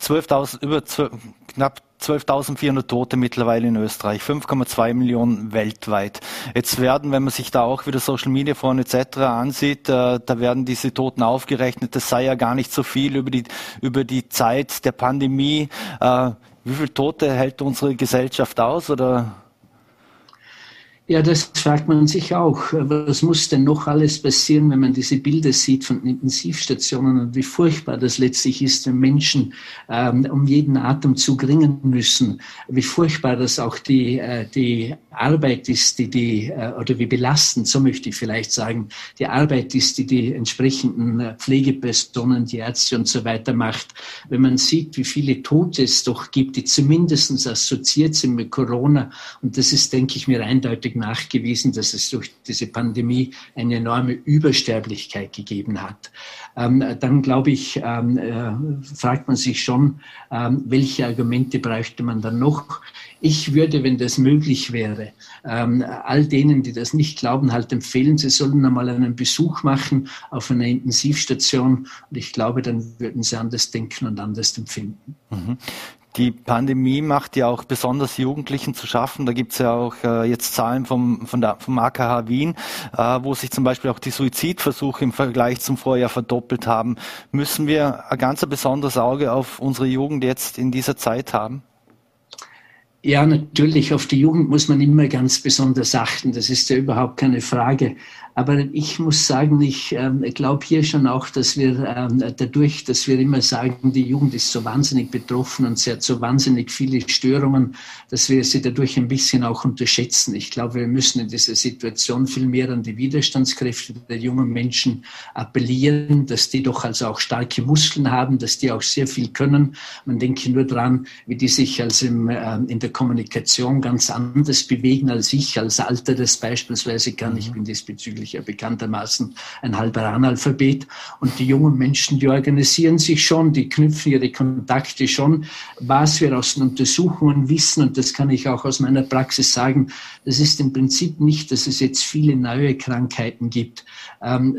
12.000, über 12, knapp 12.400 Tote mittlerweile in Österreich, 5,2 Millionen weltweit. Jetzt werden, wenn man sich da auch wieder Social Media Foren etc. ansieht, äh, da werden diese Toten aufgerechnet. Das sei ja gar nicht so viel über die, über die Zeit der Pandemie. Äh, wie viele Tote hält unsere Gesellschaft aus oder ja, das fragt man sich auch. Was muss denn noch alles passieren, wenn man diese Bilder sieht von Intensivstationen und wie furchtbar das letztlich ist, wenn Menschen ähm, um jeden Atemzug ringen müssen, wie furchtbar das auch die, äh, die Arbeit ist, die die, äh, oder wie belastend, so möchte ich vielleicht sagen, die Arbeit ist, die die entsprechenden äh, Pflegepersonen, die Ärzte und so weiter macht. Wenn man sieht, wie viele Tote es doch gibt, die zumindest assoziiert sind mit Corona, und das ist, denke ich mir, eindeutig nachgewiesen, dass es durch diese Pandemie eine enorme Übersterblichkeit gegeben hat. Ähm, dann glaube ich, ähm, äh, fragt man sich schon, ähm, welche Argumente bräuchte man dann noch? Ich würde, wenn das möglich wäre, all denen, die das nicht glauben, halt empfehlen, sie sollen einmal einen Besuch machen auf einer Intensivstation. Und ich glaube, dann würden sie anders denken und anders empfinden. Mhm. Die Pandemie macht ja auch besonders Jugendlichen zu schaffen. Da gibt es ja auch äh, jetzt Zahlen vom, von der, vom AKH Wien, äh, wo sich zum Beispiel auch die Suizidversuche im Vergleich zum Vorjahr verdoppelt haben. Müssen wir ein ganz besonderes Auge auf unsere Jugend jetzt in dieser Zeit haben? Ja, natürlich, auf die Jugend muss man immer ganz besonders achten. Das ist ja überhaupt keine Frage. Aber ich muss sagen, ich äh, glaube hier schon auch, dass wir äh, dadurch, dass wir immer sagen, die Jugend ist so wahnsinnig betroffen und sie hat so wahnsinnig viele Störungen, dass wir sie dadurch ein bisschen auch unterschätzen. Ich glaube, wir müssen in dieser Situation viel mehr an die Widerstandskräfte der jungen Menschen appellieren, dass die doch also auch starke Muskeln haben, dass die auch sehr viel können. Man denke nur dran, wie die sich also im, äh, in der Kommunikation ganz anders bewegen als ich, als Alter das beispielsweise kann. Ich mhm. bin diesbezüglich eigentlich ja bekanntermaßen ein halber Analphabet. Und die jungen Menschen, die organisieren sich schon, die knüpfen ihre Kontakte schon. Was wir aus den Untersuchungen wissen, und das kann ich auch aus meiner Praxis sagen, das ist im Prinzip nicht, dass es jetzt viele neue Krankheiten gibt, ähm,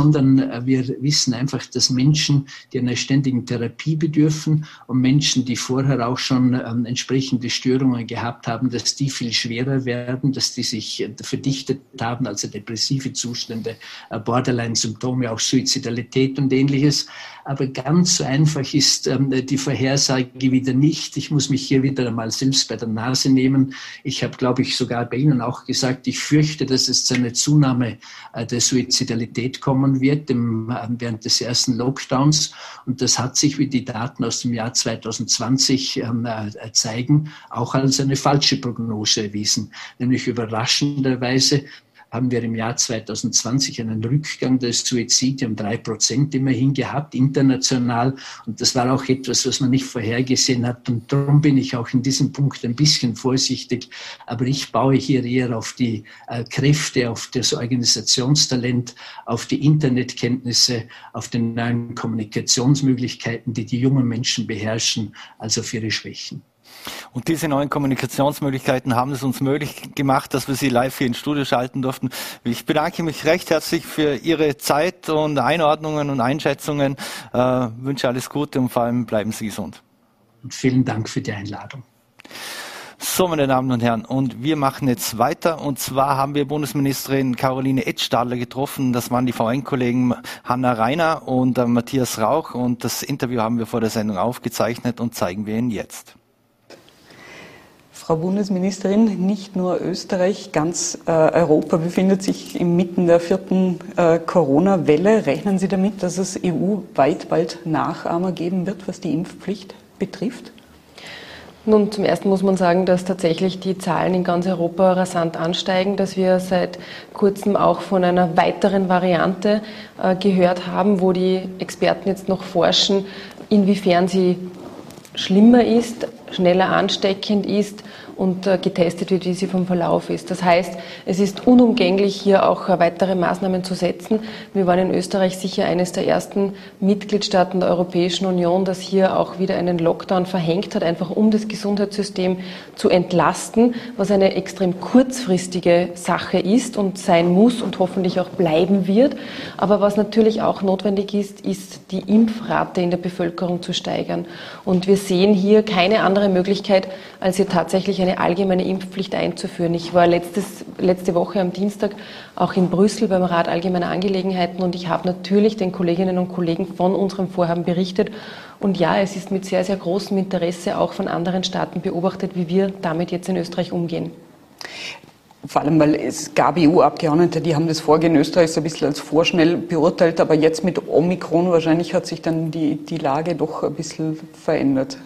sondern äh, wir wissen einfach, dass Menschen, die einer ständigen Therapie bedürfen und Menschen, die vorher auch schon ähm, entsprechende Störungen gehabt haben, dass die viel schwerer werden, dass die sich äh, verdichtet haben, also depressive Zustände, äh, Borderline-Symptome, auch Suizidalität und ähnliches. Aber ganz so einfach ist ähm, die Vorhersage wieder nicht. Ich muss mich hier wieder einmal selbst bei der Nase nehmen. Ich habe, glaube ich, sogar bei Ihnen auch gesagt, ich fürchte, dass es zu einer Zunahme der Suizidalität kommen wird im, äh, während des ersten Lockdowns. Und das hat sich, wie die Daten aus dem Jahr 2020 ähm, äh, zeigen, auch als eine falsche Prognose erwiesen. Nämlich überraschenderweise haben wir im Jahr 2020 einen Rückgang der Suizide um drei Prozent immerhin gehabt, international. Und das war auch etwas, was man nicht vorhergesehen hat. Und darum bin ich auch in diesem Punkt ein bisschen vorsichtig. Aber ich baue hier eher auf die äh, Kräfte, auf das Organisationstalent, auf die Internetkenntnisse, auf die neuen Kommunikationsmöglichkeiten, die die jungen Menschen beherrschen, als auf ihre Schwächen. Und diese neuen Kommunikationsmöglichkeiten haben es uns möglich gemacht, dass wir Sie live hier ins Studio schalten durften. Ich bedanke mich recht herzlich für Ihre Zeit und Einordnungen und Einschätzungen. Äh, wünsche alles Gute und vor allem bleiben Sie gesund. Und vielen Dank für die Einladung. So, meine Damen und Herren, und wir machen jetzt weiter. Und zwar haben wir Bundesministerin Caroline Edstadler getroffen. Das waren die VN-Kollegen Hanna Reiner und äh, Matthias Rauch. Und das Interview haben wir vor der Sendung aufgezeichnet und zeigen wir Ihnen jetzt. Frau Bundesministerin, nicht nur Österreich, ganz äh, Europa befindet sich inmitten der vierten äh, Corona-Welle. Rechnen Sie damit, dass es EU-weit bald Nachahmer geben wird, was die Impfpflicht betrifft? Nun, zum Ersten muss man sagen, dass tatsächlich die Zahlen in ganz Europa rasant ansteigen, dass wir seit kurzem auch von einer weiteren Variante äh, gehört haben, wo die Experten jetzt noch forschen, inwiefern sie schlimmer ist, schneller ansteckend ist und äh, getestet wird, wie sie vom Verlauf ist. Das heißt, es ist unumgänglich, hier auch äh, weitere Maßnahmen zu setzen. Wir waren in Österreich sicher eines der ersten Mitgliedstaaten der Europäischen Union, das hier auch wieder einen Lockdown verhängt hat, einfach um das Gesundheitssystem zu entlasten, was eine extrem kurzfristige Sache ist und sein muss und hoffentlich auch bleiben wird. Aber was natürlich auch notwendig ist, ist die Impfrate in der Bevölkerung zu steigern. Und wir sehen hier keine andere Möglichkeit, als hier tatsächlich eine eine allgemeine Impfpflicht einzuführen. Ich war letztes, letzte Woche am Dienstag auch in Brüssel beim Rat Allgemeiner Angelegenheiten und ich habe natürlich den Kolleginnen und Kollegen von unserem Vorhaben berichtet. Und ja, es ist mit sehr, sehr großem Interesse auch von anderen Staaten beobachtet, wie wir damit jetzt in Österreich umgehen. Vor allem, weil es gab EU-Abgeordnete, die haben das Vorgehen Österreichs ein bisschen als vorschnell beurteilt, aber jetzt mit Omikron wahrscheinlich hat sich dann die, die Lage doch ein bisschen verändert.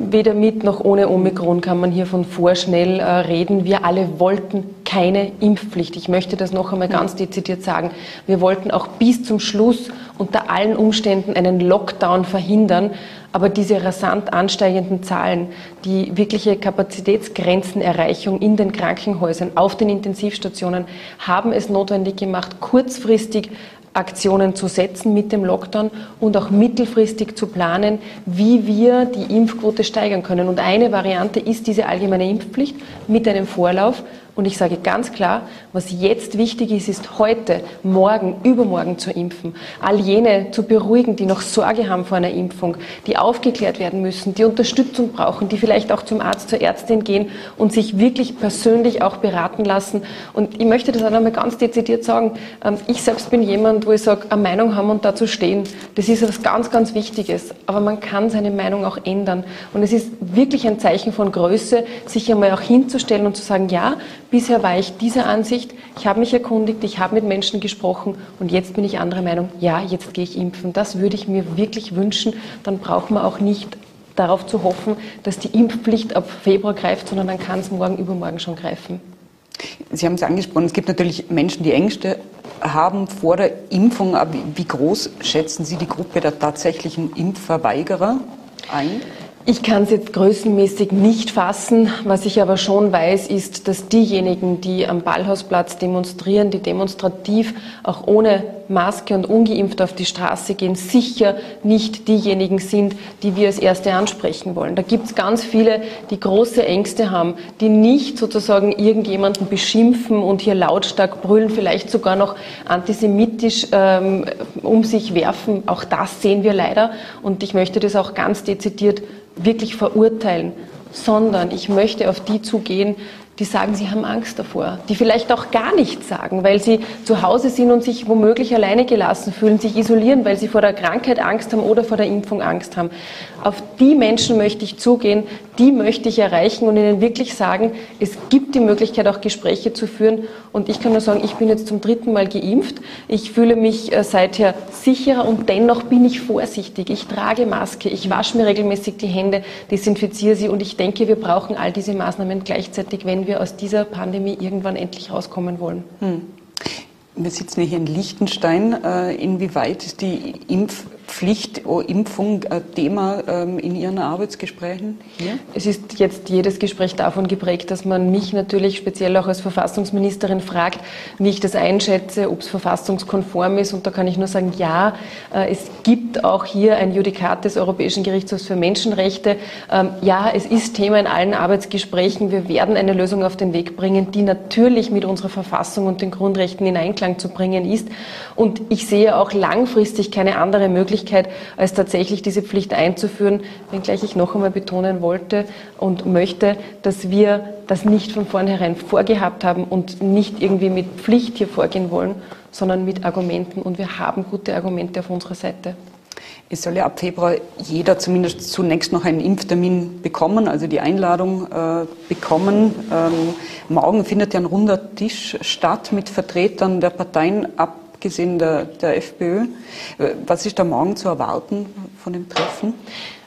Weder mit noch ohne Omikron kann man hier von vorschnell äh, reden. Wir alle wollten keine Impfpflicht. Ich möchte das noch einmal ganz dezidiert sagen. Wir wollten auch bis zum Schluss unter allen Umständen einen Lockdown verhindern. Aber diese rasant ansteigenden Zahlen, die wirkliche Kapazitätsgrenzenerreichung in den Krankenhäusern, auf den Intensivstationen, haben es notwendig gemacht, kurzfristig Aktionen zu setzen mit dem Lockdown und auch mittelfristig zu planen, wie wir die Impfquote steigern können. Und eine Variante ist diese allgemeine Impfpflicht mit einem Vorlauf. Und ich sage ganz klar, was jetzt wichtig ist, ist heute, morgen, übermorgen zu impfen. All jene zu beruhigen, die noch Sorge haben vor einer Impfung, die aufgeklärt werden müssen, die Unterstützung brauchen, die vielleicht auch zum Arzt, zur Ärztin gehen und sich wirklich persönlich auch beraten lassen. Und ich möchte das auch nochmal ganz dezidiert sagen. Ähm, ich selbst bin jemand, wo ich sage, eine Meinung haben und dazu stehen. Das ist etwas ganz, ganz Wichtiges. Aber man kann seine Meinung auch ändern. Und es ist wirklich ein Zeichen von Größe, sich einmal auch hinzustellen und zu sagen, ja, Bisher war ich dieser Ansicht, ich habe mich erkundigt, ich habe mit Menschen gesprochen und jetzt bin ich anderer Meinung, ja, jetzt gehe ich impfen. Das würde ich mir wirklich wünschen. Dann braucht man auch nicht darauf zu hoffen, dass die Impfpflicht ab Februar greift, sondern dann kann es morgen, übermorgen schon greifen. Sie haben es angesprochen, es gibt natürlich Menschen, die Ängste haben vor der Impfung. Aber wie groß schätzen Sie die Gruppe der tatsächlichen Impfverweigerer ein? Ich kann es jetzt größenmäßig nicht fassen. Was ich aber schon weiß, ist, dass diejenigen, die am Ballhausplatz demonstrieren, die demonstrativ auch ohne Maske und ungeimpft auf die Straße gehen, sicher nicht diejenigen sind, die wir als Erste ansprechen wollen. Da gibt es ganz viele, die große Ängste haben, die nicht sozusagen irgendjemanden beschimpfen und hier lautstark brüllen, vielleicht sogar noch antisemitisch ähm, um sich werfen. Auch das sehen wir leider. Und ich möchte das auch ganz dezidiert wirklich verurteilen, sondern ich möchte auf die zugehen, die sagen, sie haben Angst davor, die vielleicht auch gar nichts sagen, weil sie zu Hause sind und sich womöglich alleine gelassen fühlen, sich isolieren, weil sie vor der Krankheit Angst haben oder vor der Impfung Angst haben. Auf die Menschen möchte ich zugehen, die möchte ich erreichen und ihnen wirklich sagen, es gibt die Möglichkeit, auch Gespräche zu führen. Und ich kann nur sagen, ich bin jetzt zum dritten Mal geimpft. Ich fühle mich äh, seither sicherer und dennoch bin ich vorsichtig. Ich trage Maske, ich wasche mir regelmäßig die Hände, desinfiziere sie und ich denke, wir brauchen all diese Maßnahmen gleichzeitig, wenn wir aus dieser Pandemie irgendwann endlich rauskommen wollen. Hm. Wir sitzen hier in Liechtenstein. Äh, inwieweit ist die Impf Pflicht, oh, Impfung ein Thema ähm, in Ihren Arbeitsgesprächen hier? Es ist jetzt jedes Gespräch davon geprägt, dass man mich natürlich speziell auch als Verfassungsministerin fragt, wie ich das einschätze, ob es verfassungskonform ist. Und da kann ich nur sagen, ja, äh, es gibt auch hier ein Judikat des Europäischen Gerichtshofs für Menschenrechte. Ähm, ja, es ist Thema in allen Arbeitsgesprächen. Wir werden eine Lösung auf den Weg bringen, die natürlich mit unserer Verfassung und den Grundrechten in Einklang zu bringen ist. Und ich sehe auch langfristig keine andere Möglichkeit, als tatsächlich diese Pflicht einzuführen, wenngleich ich noch einmal betonen wollte und möchte, dass wir das nicht von vornherein vorgehabt haben und nicht irgendwie mit Pflicht hier vorgehen wollen, sondern mit Argumenten. Und wir haben gute Argumente auf unserer Seite. Es soll ja ab Februar jeder zumindest zunächst noch einen Impftermin bekommen, also die Einladung äh, bekommen. Ähm, morgen findet ja ein runder Tisch statt mit Vertretern der Parteien ab abgesehen der, der FPÖ. Was ist da morgen zu erwarten von dem Treffen?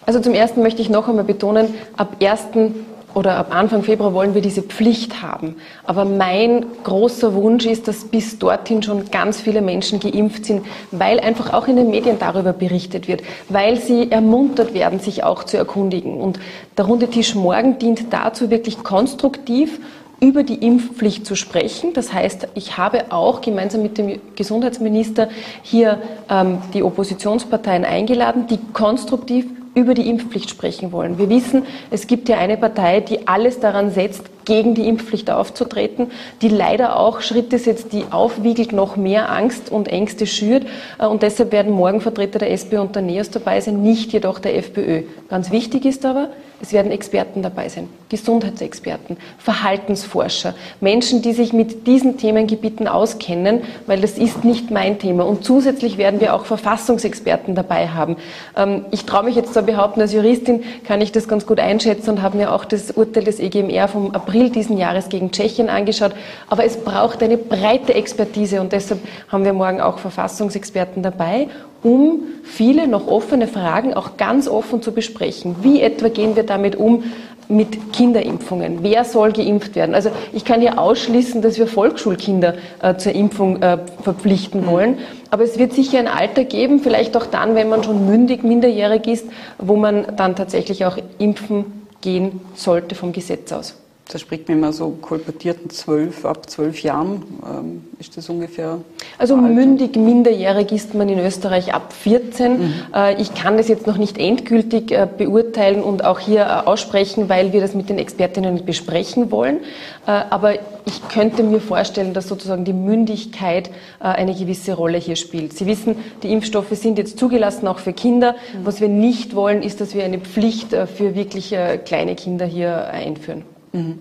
Also zum Ersten möchte ich noch einmal betonen, ab 1 oder ab Anfang Februar wollen wir diese Pflicht haben. Aber mein großer Wunsch ist, dass bis dorthin schon ganz viele Menschen geimpft sind, weil einfach auch in den Medien darüber berichtet wird, weil sie ermuntert werden, sich auch zu erkundigen. Und der runde Tisch morgen dient dazu, wirklich konstruktiv über die Impfpflicht zu sprechen. Das heißt, ich habe auch gemeinsam mit dem Gesundheitsminister hier ähm, die Oppositionsparteien eingeladen, die konstruktiv über die Impfpflicht sprechen wollen. Wir wissen, es gibt ja eine Partei, die alles daran setzt, gegen die Impfpflicht aufzutreten, die leider auch Schritte setzt, die aufwiegelt, noch mehr Angst und Ängste schürt. Äh, und deshalb werden morgen Vertreter der SP und der NEOS dabei sein, nicht jedoch der FPÖ. Ganz wichtig ist aber, es werden Experten dabei sein, Gesundheitsexperten, Verhaltensforscher, Menschen, die sich mit diesen Themengebieten auskennen, weil das ist nicht mein Thema. Und zusätzlich werden wir auch Verfassungsexperten dabei haben. Ähm, ich traue mich jetzt zu behaupten, als Juristin kann ich das ganz gut einschätzen und habe mir auch das Urteil des EGMR vom April diesen Jahres gegen Tschechien angeschaut. Aber es braucht eine breite Expertise und deshalb haben wir morgen auch Verfassungsexperten dabei um viele noch offene Fragen auch ganz offen zu besprechen. Wie etwa gehen wir damit um mit Kinderimpfungen? Wer soll geimpft werden? Also ich kann hier ausschließen, dass wir Volksschulkinder äh, zur Impfung äh, verpflichten wollen. Aber es wird sicher ein Alter geben, vielleicht auch dann, wenn man schon mündig, minderjährig ist, wo man dann tatsächlich auch impfen gehen sollte vom Gesetz aus da spricht man immer so kolportierten zwölf, ab zwölf Jahren ähm, ist das ungefähr. Also mündig, minderjährig ist man in Österreich ab 14. Mhm. Äh, ich kann das jetzt noch nicht endgültig äh, beurteilen und auch hier äh, aussprechen, weil wir das mit den Expertinnen besprechen wollen. Aber ich könnte mir vorstellen, dass sozusagen die Mündigkeit eine gewisse Rolle hier spielt. Sie wissen, die Impfstoffe sind jetzt zugelassen, auch für Kinder. Mhm. Was wir nicht wollen, ist, dass wir eine Pflicht für wirklich kleine Kinder hier einführen. Mhm.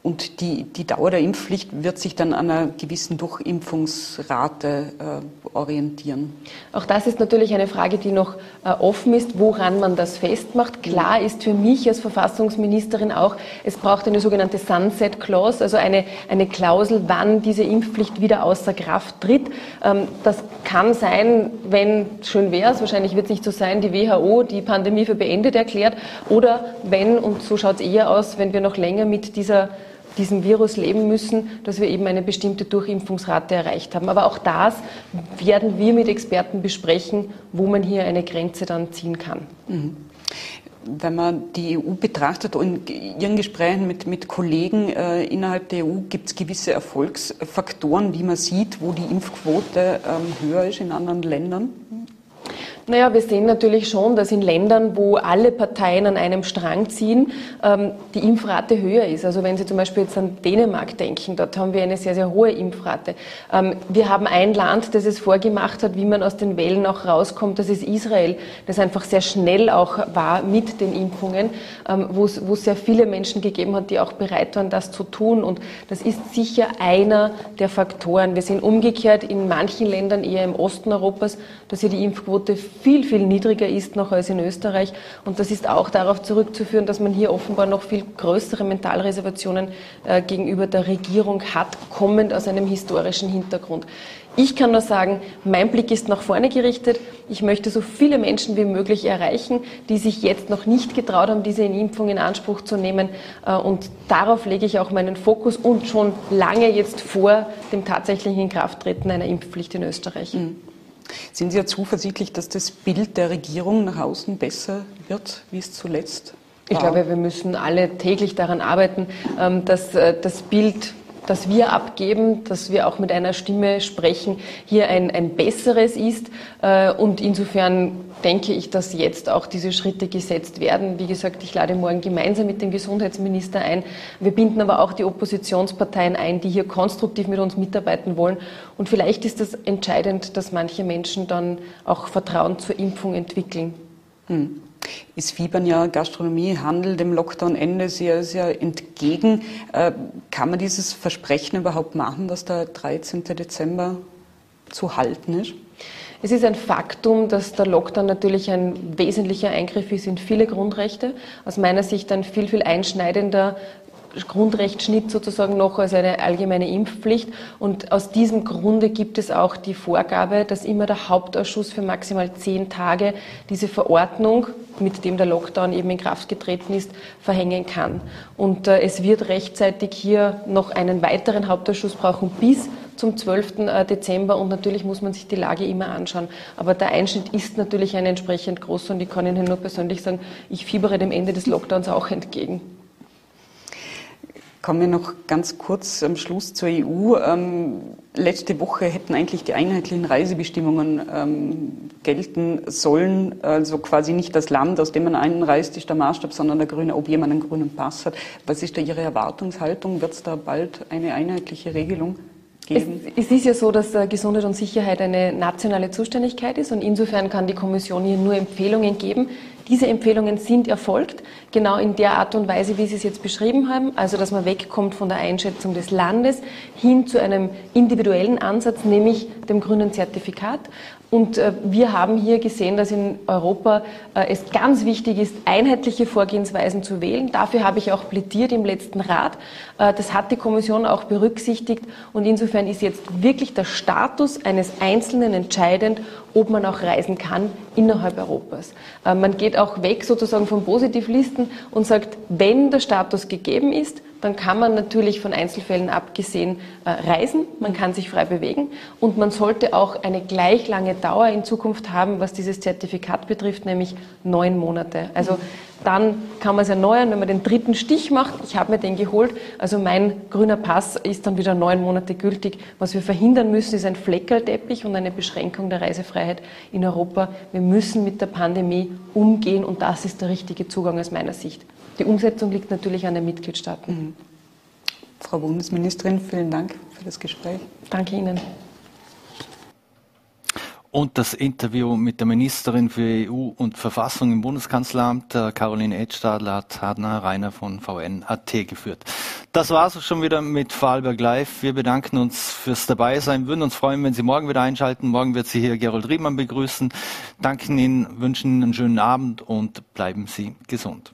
Und die, die Dauer der Impfpflicht wird sich dann an einer gewissen Durchimpfungsrate äh, orientieren. Auch das ist natürlich eine Frage, die noch äh, offen ist, woran man das festmacht. Klar ist für mich als Verfassungsministerin auch, es braucht eine sogenannte Sunset Clause, also eine, eine Klausel, wann diese Impfpflicht wieder außer Kraft tritt. Ähm, das kann sein, wenn, schön wäre es, wahrscheinlich wird es nicht so sein, die WHO die Pandemie für beendet erklärt, oder wenn, und so schaut es eher aus, wenn wir noch länger mit dieser diesem Virus leben müssen, dass wir eben eine bestimmte Durchimpfungsrate erreicht haben. Aber auch das werden wir mit Experten besprechen, wo man hier eine Grenze dann ziehen kann. Mhm wenn man die EU betrachtet und in Ihren Gesprächen mit, mit Kollegen äh, innerhalb der EU gibt es gewisse Erfolgsfaktoren, die man sieht, wo die Impfquote ähm, höher ist in anderen Ländern? Naja, wir sehen natürlich schon, dass in Ländern, wo alle Parteien an einem Strang ziehen, ähm, die Impfrate höher ist. Also wenn Sie zum Beispiel jetzt an Dänemark denken, dort haben wir eine sehr, sehr hohe Impfrate. Ähm, wir haben ein Land, das es vorgemacht hat, wie man aus den Wellen auch rauskommt. Das ist Israel, das einfach sehr schnell auch war mit den Impfungen, ähm, wo es sehr viele Menschen gegeben hat, die auch bereit waren, das zu tun. Und das ist sicher einer der Faktoren. Wir sehen umgekehrt in manchen Ländern, eher im Osten Europas, dass hier die Impfquote viel, viel niedriger ist noch als in Österreich. Und das ist auch darauf zurückzuführen, dass man hier offenbar noch viel größere Mentalreservationen äh, gegenüber der Regierung hat, kommend aus einem historischen Hintergrund. Ich kann nur sagen, mein Blick ist nach vorne gerichtet. Ich möchte so viele Menschen wie möglich erreichen, die sich jetzt noch nicht getraut haben, diese Impfung in Anspruch zu nehmen. Äh, und darauf lege ich auch meinen Fokus und schon lange jetzt vor dem tatsächlichen Inkrafttreten einer Impfpflicht in Österreich. Mhm. Sind Sie ja zuversichtlich, dass das Bild der Regierung nach außen besser wird, wie es zuletzt war? Ich glaube, wir müssen alle täglich daran arbeiten, ähm, dass äh, das Bild das wir abgeben, dass wir auch mit einer Stimme sprechen, hier ein, ein besseres ist. Äh, und insofern denke ich, dass jetzt auch diese Schritte gesetzt werden. Wie gesagt, ich lade morgen gemeinsam mit dem Gesundheitsminister ein. Wir binden aber auch die Oppositionsparteien ein, die hier konstruktiv mit uns mitarbeiten wollen. Und vielleicht ist es das entscheidend, dass manche Menschen dann auch Vertrauen zur Impfung entwickeln. Hm. Es fiebern ja Gastronomie, Handel dem Lockdown-Ende sehr, sehr entgegen. Äh, kann man dieses Versprechen überhaupt machen, dass der 13. Dezember zu halten ist? Es ist ein Faktum, dass der Lockdown natürlich ein wesentlicher Eingriff ist in viele Grundrechte. Aus meiner Sicht ein viel, viel einschneidender Grundrechtsschnitt sozusagen noch als eine allgemeine Impfpflicht. Und aus diesem Grunde gibt es auch die Vorgabe, dass immer der Hauptausschuss für maximal zehn Tage diese Verordnung, mit dem der Lockdown eben in Kraft getreten ist, verhängen kann. Und äh, es wird rechtzeitig hier noch einen weiteren Hauptausschuss brauchen bis zum 12. Äh, Dezember und natürlich muss man sich die Lage immer anschauen. Aber der Einschnitt ist natürlich ein entsprechend groß und ich kann Ihnen nur persönlich sagen, ich fiebere dem Ende des Lockdowns auch entgegen. Kommen wir noch ganz kurz am Schluss zur EU. Ähm, letzte Woche hätten eigentlich die einheitlichen Reisebestimmungen ähm, gelten sollen. Also quasi nicht das Land, aus dem man einreist, ist der Maßstab, sondern der grüne, ob jemand einen grünen Pass hat. Was ist da Ihre Erwartungshaltung? Wird es da bald eine einheitliche Regelung geben? Es, es, ist ja so, dass äh, Gesundheit und Sicherheit eine nationale Zuständigkeit ist und insofern kann die Kommission hier nur Empfehlungen geben. Diese Empfehlungen sind erfolgt, genau in der Art und Weise, wie Sie es jetzt beschrieben haben, also dass man wegkommt von der Einschätzung des Landes hin zu einem individuellen Ansatz, nämlich dem grünen Zertifikat. Und äh, wir haben hier gesehen, dass in Europa äh, es ganz wichtig ist, einheitliche Vorgehensweisen zu wählen. Dafür habe ich auch plädiert im letzten Rat. Äh, das hat die Kommission auch berücksichtigt. Und insofern ist jetzt wirklich der Status eines Einzelnen entscheidend, ob man auch reisen kann innerhalb Europas. Man geht auch weg sozusagen von Positivlisten und sagt, wenn der Status gegeben ist, dann kann man natürlich von Einzelfällen abgesehen äh, reisen, man kann sich frei bewegen und man sollte auch eine gleich lange Dauer in Zukunft haben, was dieses Zertifikat betrifft, nämlich neun Monate. Also dann kann man es erneuern, wenn man den dritten Stich macht. Ich habe mir den geholt. Also mein grüner Pass ist dann wieder neun Monate gültig. Was wir verhindern müssen, ist ein Fleckerlteppich und eine Beschränkung der Reisefreiheit in Europa. Wir müssen mit der Pandemie umgehen und das ist der richtige Zugang aus meiner Sicht. Die Umsetzung liegt natürlich an den Mitgliedstaaten. Mhm. Frau Bundesministerin, vielen Dank für das Gespräch. Danke Ihnen. Und das Interview mit der Ministerin für EU und Verfassung im Bundeskanzleramt, Caroline Edstadler, hat Hadna Reiner von VN.at geführt. Das war es schon wieder mit Vorarlberg Live. Wir bedanken uns fürs Dabeisein, würden uns freuen, wenn Sie morgen wieder einschalten. Morgen wird Sie hier Gerold Riemann begrüßen. Danken Ihnen, wünschen Ihnen einen schönen Abend und bleiben Sie gesund.